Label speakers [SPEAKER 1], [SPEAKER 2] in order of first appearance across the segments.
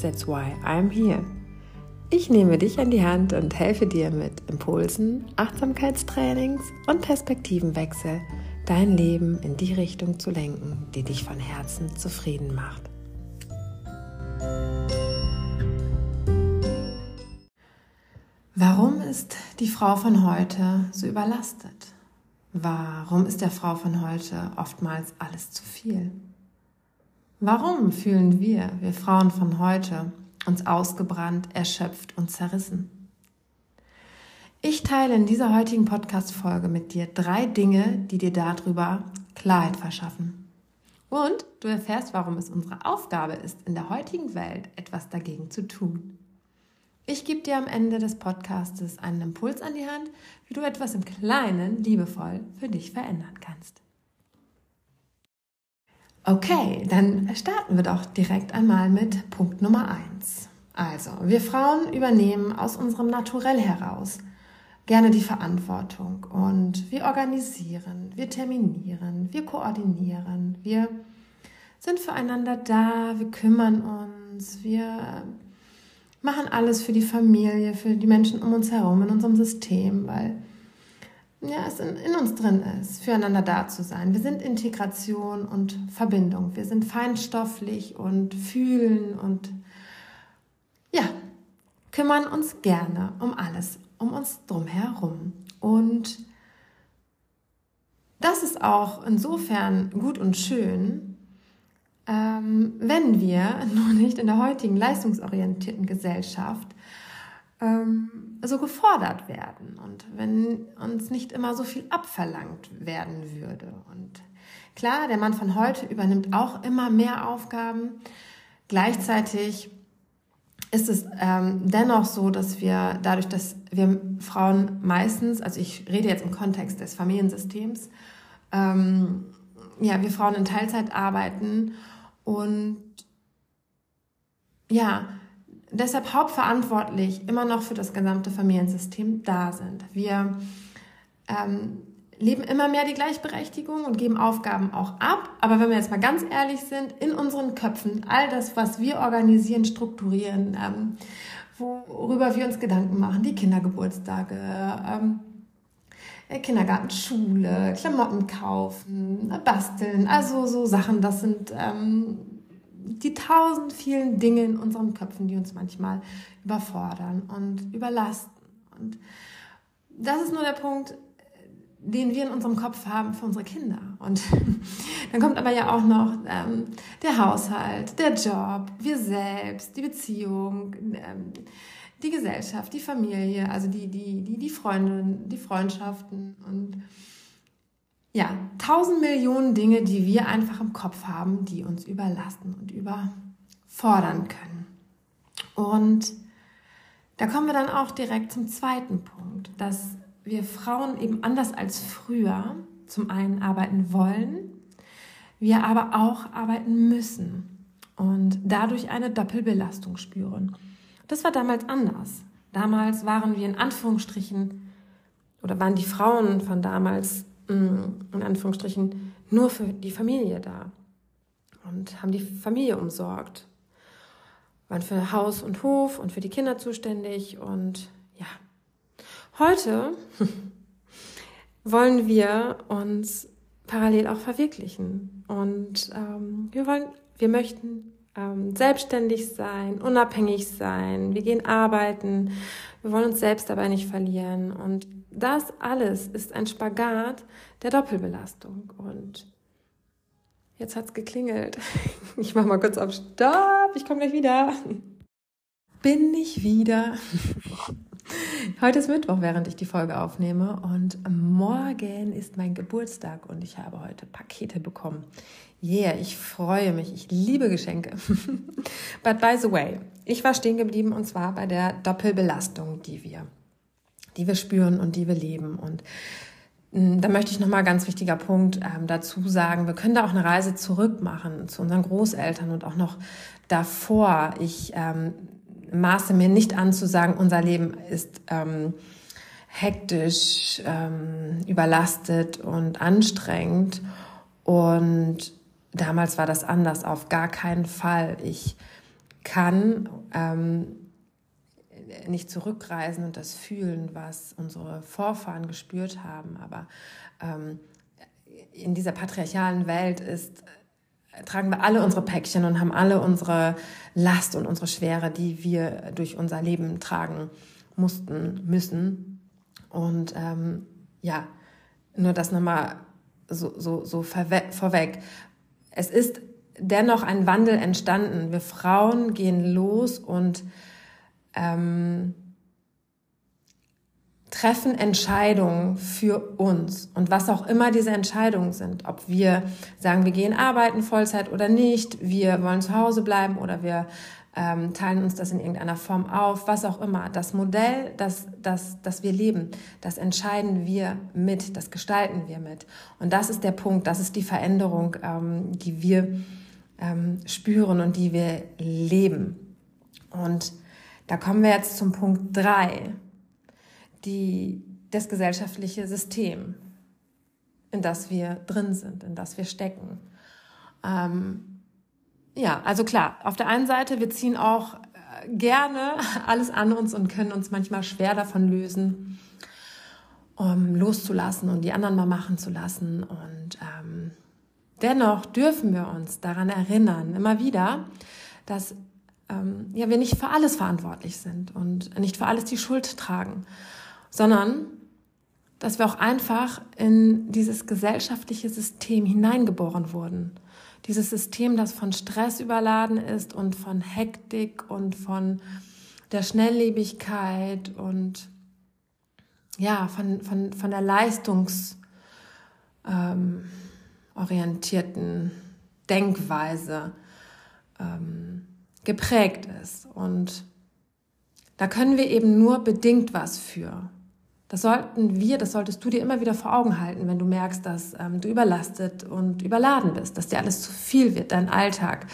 [SPEAKER 1] That's why I'm here. Ich nehme dich an die Hand und helfe dir mit Impulsen, Achtsamkeitstrainings und Perspektivenwechsel, dein Leben in die Richtung zu lenken, die dich von Herzen zufrieden macht. Warum ist die Frau von heute so überlastet? Warum ist der Frau von heute oftmals alles zu viel? Warum fühlen wir, wir Frauen von heute, uns ausgebrannt, erschöpft und zerrissen? Ich teile in dieser heutigen Podcast-Folge mit dir drei Dinge, die dir darüber Klarheit verschaffen. Und du erfährst, warum es unsere Aufgabe ist, in der heutigen Welt etwas dagegen zu tun. Ich gebe dir am Ende des Podcastes einen Impuls an die Hand, wie du etwas im Kleinen liebevoll für dich verändern kannst. Okay, dann starten wir doch direkt einmal mit Punkt Nummer eins. Also, wir Frauen übernehmen aus unserem Naturell heraus gerne die Verantwortung und wir organisieren, wir terminieren, wir koordinieren, wir sind füreinander da, wir kümmern uns, wir machen alles für die Familie, für die Menschen um uns herum, in unserem System, weil ja, es in, in uns drin ist, füreinander da zu sein. Wir sind Integration und Verbindung. Wir sind feinstofflich und fühlen und ja, kümmern uns gerne um alles um uns drumherum. Und das ist auch insofern gut und schön, ähm, wenn wir nur nicht in der heutigen leistungsorientierten Gesellschaft ähm, so gefordert werden und wenn uns nicht immer so viel abverlangt werden würde. Und klar, der Mann von heute übernimmt auch immer mehr Aufgaben. Gleichzeitig ist es ähm, dennoch so, dass wir dadurch, dass wir Frauen meistens, also ich rede jetzt im Kontext des Familiensystems, ähm, ja, wir Frauen in Teilzeit arbeiten und ja, deshalb hauptverantwortlich immer noch für das gesamte Familiensystem da sind. Wir ähm, leben immer mehr die Gleichberechtigung und geben Aufgaben auch ab. Aber wenn wir jetzt mal ganz ehrlich sind, in unseren Köpfen, all das, was wir organisieren, strukturieren, ähm, worüber wir uns Gedanken machen, die Kindergeburtstage, ähm, äh, Kindergarten, Schule, Klamotten kaufen, basteln, also so Sachen, das sind ähm, die tausend vielen Dinge in unseren Köpfen, die uns manchmal überfordern und überlasten. Und das ist nur der Punkt, den wir in unserem Kopf haben für unsere Kinder. Und dann kommt aber ja auch noch ähm, der Haushalt, der Job, wir selbst, die Beziehung, ähm, die Gesellschaft, die Familie, also die, die, die, die Freunde, die Freundschaften und ja, tausend Millionen Dinge, die wir einfach im Kopf haben, die uns überlasten und überfordern können. Und da kommen wir dann auch direkt zum zweiten Punkt, dass wir Frauen eben anders als früher zum einen arbeiten wollen, wir aber auch arbeiten müssen und dadurch eine Doppelbelastung spüren. Das war damals anders. Damals waren wir in Anführungsstrichen oder waren die Frauen von damals in Anführungsstrichen nur für die Familie da und haben die Familie umsorgt, waren für Haus und Hof und für die Kinder zuständig und ja, Heute wollen wir uns parallel auch verwirklichen und ähm, wir wollen, wir möchten ähm, selbstständig sein, unabhängig sein, wir gehen arbeiten, wir wollen uns selbst dabei nicht verlieren und das alles ist ein Spagat der Doppelbelastung und jetzt hat's geklingelt. Ich mache mal kurz auf Stopp, ich komme gleich wieder. Bin ich wieder. Heute ist Mittwoch, während ich die Folge aufnehme und morgen ist mein Geburtstag und ich habe heute Pakete bekommen. Yeah, ich freue mich. Ich liebe Geschenke. But by the way, ich war stehen geblieben und zwar bei der Doppelbelastung, die wir, die wir spüren und die wir leben. Und hm, da möchte ich nochmal ganz wichtiger Punkt ähm, dazu sagen. Wir können da auch eine Reise zurück machen zu unseren Großeltern und auch noch davor. Ich ähm, maße mir nicht an zu sagen, unser Leben ist ähm, hektisch, ähm, überlastet und anstrengend. Und damals war das anders, auf gar keinen Fall. Ich kann ähm, nicht zurückreisen und das fühlen, was unsere Vorfahren gespürt haben. Aber ähm, in dieser patriarchalen Welt ist, tragen wir alle unsere Päckchen und haben alle unsere Last und unsere Schwere, die wir durch unser Leben tragen mussten, müssen. Und ähm, ja, nur das nochmal so, so, so vorweg. Es ist dennoch ein Wandel entstanden. Wir Frauen gehen los und ähm, treffen Entscheidungen für uns und was auch immer diese Entscheidungen sind, ob wir sagen, wir gehen arbeiten Vollzeit oder nicht, wir wollen zu Hause bleiben oder wir ähm, teilen uns das in irgendeiner Form auf, was auch immer. Das Modell, das, das, das wir leben, das entscheiden wir mit, das gestalten wir mit. Und das ist der Punkt, das ist die Veränderung, ähm, die wir ähm, spüren und die wir leben. Und da kommen wir jetzt zum Punkt drei, die, das gesellschaftliche System, in das wir drin sind, in das wir stecken. Ähm, ja, also klar, auf der einen Seite, wir ziehen auch äh, gerne alles an uns und können uns manchmal schwer davon lösen, um loszulassen und die anderen mal machen zu lassen. Und ähm, Dennoch dürfen wir uns daran erinnern, immer wieder, dass ähm, ja, wir nicht für alles verantwortlich sind und nicht für alles die Schuld tragen, sondern dass wir auch einfach in dieses gesellschaftliche System hineingeboren wurden. Dieses System, das von Stress überladen ist und von Hektik und von der Schnelllebigkeit und ja, von, von, von der Leistungs, ähm, Denkweise ähm, geprägt ist. Und da können wir eben nur bedingt was für. Das sollten wir, das solltest du dir immer wieder vor Augen halten, wenn du merkst, dass ähm, du überlastet und überladen bist, dass dir alles zu viel wird, dein Alltag,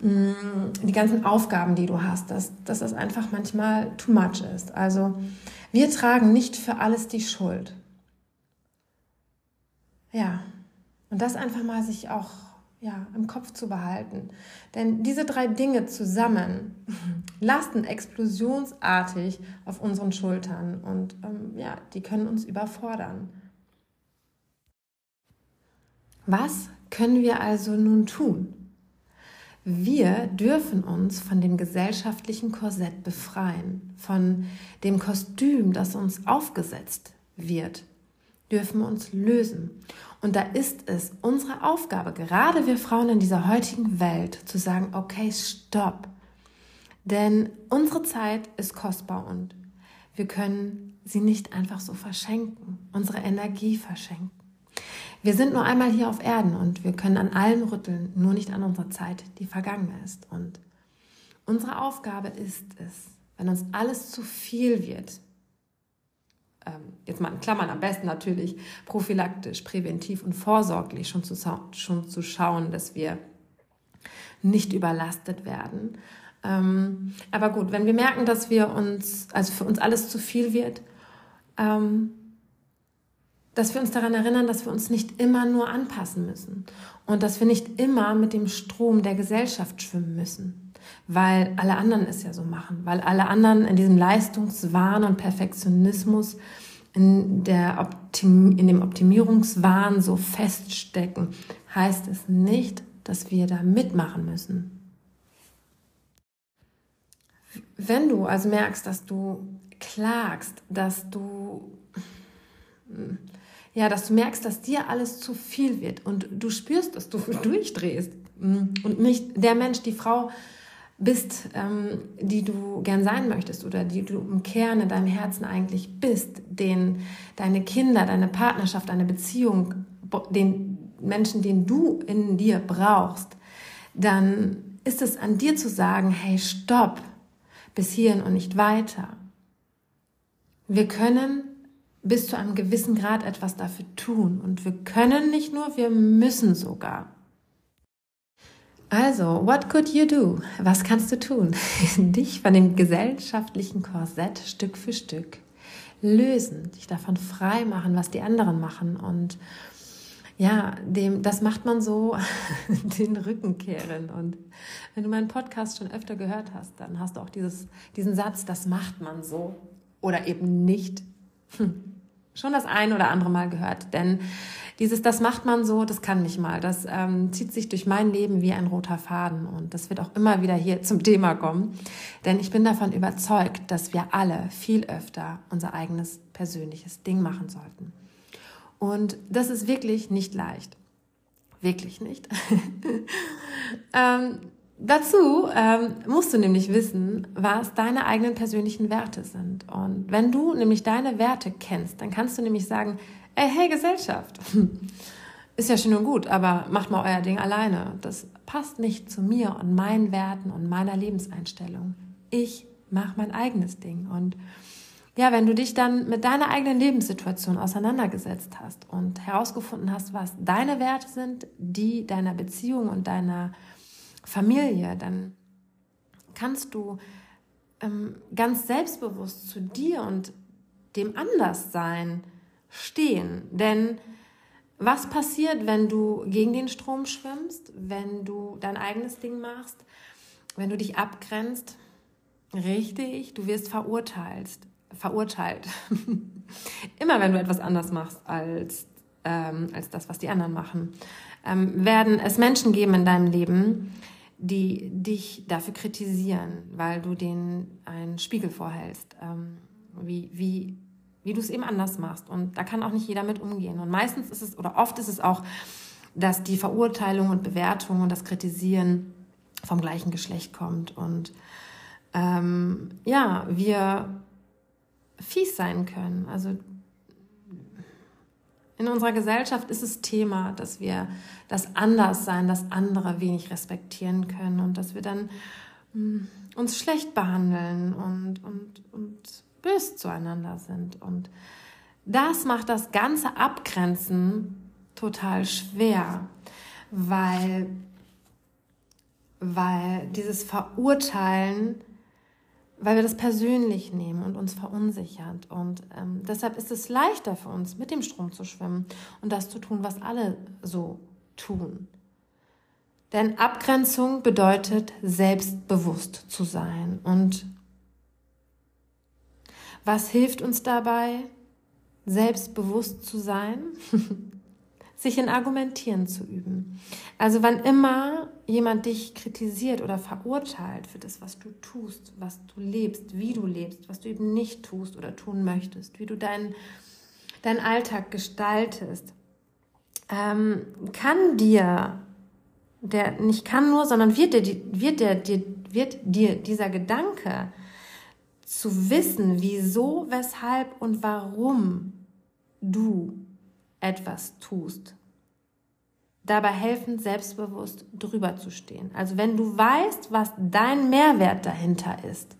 [SPEAKER 1] mh, mm, die ganzen Aufgaben, die du hast, dass, dass das einfach manchmal too much ist. Also wir tragen nicht für alles die Schuld. Ja, und das einfach mal sich auch ja, im Kopf zu behalten. Denn diese drei Dinge zusammen lasten explosionsartig auf unseren Schultern und ähm, ja, die können uns überfordern. Was können wir also nun tun? Wir dürfen uns von dem gesellschaftlichen Korsett befreien, von dem Kostüm, das uns aufgesetzt wird dürfen uns lösen. Und da ist es unsere Aufgabe, gerade wir Frauen in dieser heutigen Welt, zu sagen, okay, stopp. Denn unsere Zeit ist kostbar und wir können sie nicht einfach so verschenken, unsere Energie verschenken. Wir sind nur einmal hier auf Erden und wir können an allen rütteln, nur nicht an unserer Zeit, die vergangen ist. Und unsere Aufgabe ist es, wenn uns alles zu viel wird, jetzt mal in Klammern am besten natürlich prophylaktisch, präventiv und vorsorglich schon zu, schon zu schauen, dass wir nicht überlastet werden. Ähm, aber gut, wenn wir merken, dass wir uns, also für uns alles zu viel wird, ähm, dass wir uns daran erinnern, dass wir uns nicht immer nur anpassen müssen und dass wir nicht immer mit dem Strom der Gesellschaft schwimmen müssen, weil alle anderen es ja so machen, weil alle anderen in diesem Leistungswahn und Perfektionismus in, der Optim in dem Optimierungswahn so feststecken, heißt es nicht, dass wir da mitmachen müssen. Wenn du also merkst, dass du klagst, dass du ja, dass du merkst, dass dir alles zu viel wird und du spürst, dass du durchdrehst und nicht der Mensch, die Frau bist, ähm, die du gern sein möchtest oder die du im Kern in deinem Herzen eigentlich bist, den deine Kinder, deine Partnerschaft, deine Beziehung, den Menschen, den du in dir brauchst, dann ist es an dir zu sagen, hey, stopp, bis hierhin und nicht weiter. Wir können bis zu einem gewissen Grad etwas dafür tun. Und wir können nicht nur, wir müssen sogar. Also, what could you do? Was kannst du tun? Dich von dem gesellschaftlichen Korsett Stück für Stück lösen, dich davon frei machen, was die anderen machen und ja, dem, das macht man so den Rücken kehren. Und wenn du meinen Podcast schon öfter gehört hast, dann hast du auch dieses, diesen Satz, das macht man so oder eben nicht. Hm schon das ein oder andere Mal gehört. Denn dieses, das macht man so, das kann nicht mal. Das ähm, zieht sich durch mein Leben wie ein roter Faden. Und das wird auch immer wieder hier zum Thema kommen. Denn ich bin davon überzeugt, dass wir alle viel öfter unser eigenes persönliches Ding machen sollten. Und das ist wirklich nicht leicht. Wirklich nicht. ähm, Dazu ähm, musst du nämlich wissen, was deine eigenen persönlichen Werte sind. Und wenn du nämlich deine Werte kennst, dann kannst du nämlich sagen, ey, hey Gesellschaft, ist ja schön und gut, aber macht mal euer Ding alleine. Das passt nicht zu mir und meinen Werten und meiner Lebenseinstellung. Ich mache mein eigenes Ding. Und ja, wenn du dich dann mit deiner eigenen Lebenssituation auseinandergesetzt hast und herausgefunden hast, was deine Werte sind, die deiner Beziehung und deiner Familie, dann kannst du ähm, ganz selbstbewusst zu dir und dem Anderssein stehen. Denn was passiert, wenn du gegen den Strom schwimmst, wenn du dein eigenes Ding machst, wenn du dich abgrenzt? Richtig, du wirst verurteilt. Verurteilt. Immer wenn du etwas anders machst als, ähm, als das, was die anderen machen, ähm, werden es Menschen geben in deinem Leben, die dich dafür kritisieren, weil du denen einen Spiegel vorhältst, ähm, wie, wie, wie du es eben anders machst. Und da kann auch nicht jeder mit umgehen. Und meistens ist es, oder oft ist es auch, dass die Verurteilung und Bewertung und das Kritisieren vom gleichen Geschlecht kommt. Und ähm, ja, wir fies sein können. Also in unserer Gesellschaft ist es Thema, dass wir das Anderssein, das andere wenig respektieren können und dass wir dann mh, hm, uns schlecht behandeln und, und, und bös zueinander sind. Und das macht das ganze Abgrenzen total schwer, weil, weil dieses Verurteilen weil wir das persönlich nehmen und uns verunsichert. Und ähm, deshalb ist es leichter für uns, mit dem Strom zu schwimmen und das zu tun, was alle so tun. Denn Abgrenzung bedeutet, selbstbewusst zu sein. Und was hilft uns dabei, selbstbewusst zu sein? sich in Argumentieren zu üben. Also wann immer jemand dich kritisiert oder verurteilt für das, was du tust, was du lebst, wie du lebst, was du eben nicht tust oder tun möchtest, wie du deinen dein Alltag gestaltest, ähm, kann dir, der nicht kann nur, sondern wird dir, wird, der, dir, wird dir dieser Gedanke zu wissen, wieso, weshalb und warum du etwas tust. Dabei helfen, selbstbewusst drüber zu stehen. Also wenn du weißt, was dein Mehrwert dahinter ist,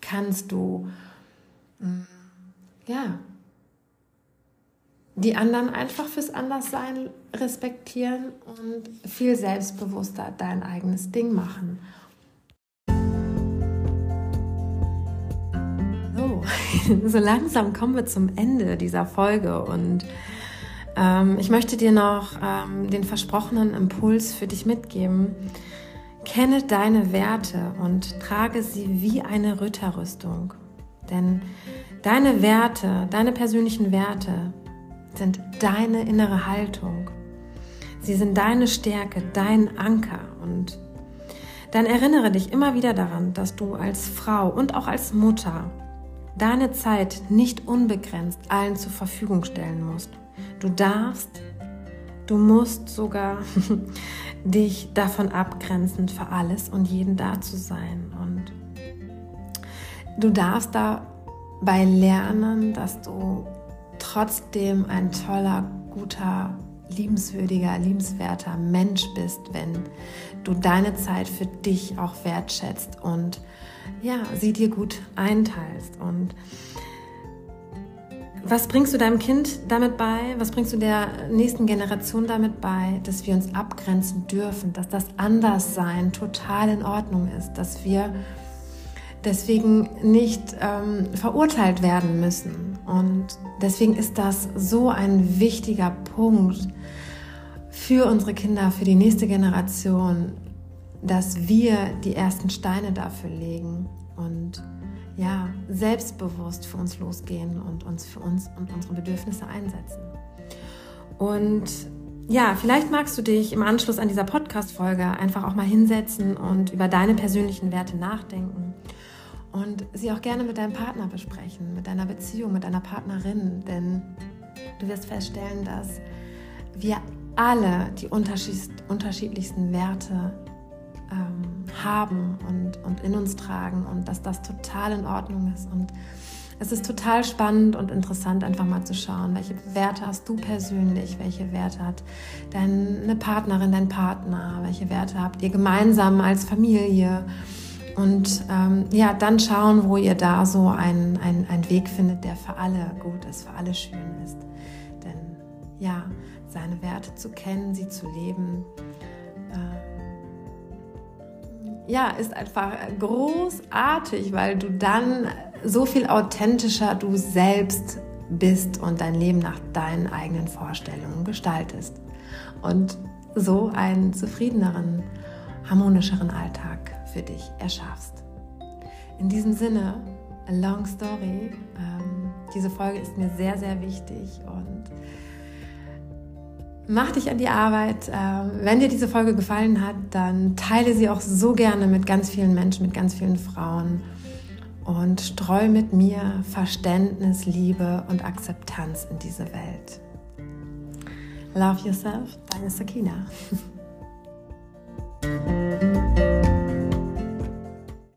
[SPEAKER 1] kannst du, mm, ja, die anderen einfach fürs Anderssein respektieren und viel selbstbewusster dein eigenes Ding machen. So, langsam kommen wir zum Ende dieser Folge und ähm, ich möchte dir noch ähm, den versprochenen Impuls für dich mitgeben. Kenne deine Werte und trage sie wie eine Ritterrüstung. Denn deine Werte, deine persönlichen Werte sind deine innere Haltung. Sie sind deine Stärke, dein Anker. Und dann erinnere dich immer wieder daran, dass du als Frau und auch als Mutter deine Zeit nicht unbegrenzt allen zur Verfügung stellen musst. Du darfst, du musst sogar dich davon abgrenzen, für alles und jeden da zu sein. Und du darfst dabei lernen, dass du trotzdem ein toller, guter liebenswürdiger, liebenswerter Mensch bist, wenn du deine Zeit für dich auch wertschätzt und ja, sie dir gut einteilst. Und was bringst du deinem Kind damit bei? Was bringst du der nächsten Generation damit bei, dass wir uns abgrenzen dürfen, dass das Anderssein total in Ordnung ist, dass wir deswegen nicht ähm, verurteilt werden müssen. Und deswegen ist das so ein wichtiger Punkt für unsere Kinder, für die nächste Generation, dass wir die ersten Steine dafür legen und ja, selbstbewusst für uns losgehen und uns für uns und unsere Bedürfnisse einsetzen. Und ja, vielleicht magst du dich im Anschluss an dieser Podcast-Folge einfach auch mal hinsetzen und über deine persönlichen Werte nachdenken und sie auch gerne mit deinem Partner besprechen, mit deiner Beziehung, mit deiner Partnerin, denn du wirst feststellen, dass wir alle die unterschiedlichsten Werte ähm, haben und, und in uns tragen und dass das total in Ordnung ist. Und es ist total spannend und interessant, einfach mal zu schauen, welche Werte hast du persönlich, welche Werte hat deine Partnerin, dein Partner, welche Werte habt ihr gemeinsam als Familie. Und ähm, ja, dann schauen, wo ihr da so einen, einen, Weg findet, der für alle gut ist, für alle schön ist. Denn ja, seine Werte zu kennen, sie zu leben, ja, ist einfach großartig, weil du dann so viel authentischer du selbst bist und dein Leben nach deinen eigenen Vorstellungen gestaltest und so einen zufriedeneren, harmonischeren Alltag für dich erschaffst. In diesem Sinne, a long story. Ähm, diese Folge ist mir sehr, sehr wichtig und Mach dich an die Arbeit. Ähm, wenn dir diese Folge gefallen hat, dann teile sie auch so gerne mit ganz vielen Menschen, mit ganz vielen Frauen und streu mit mir Verständnis, Liebe und Akzeptanz in diese Welt. Love yourself, deine Sakina.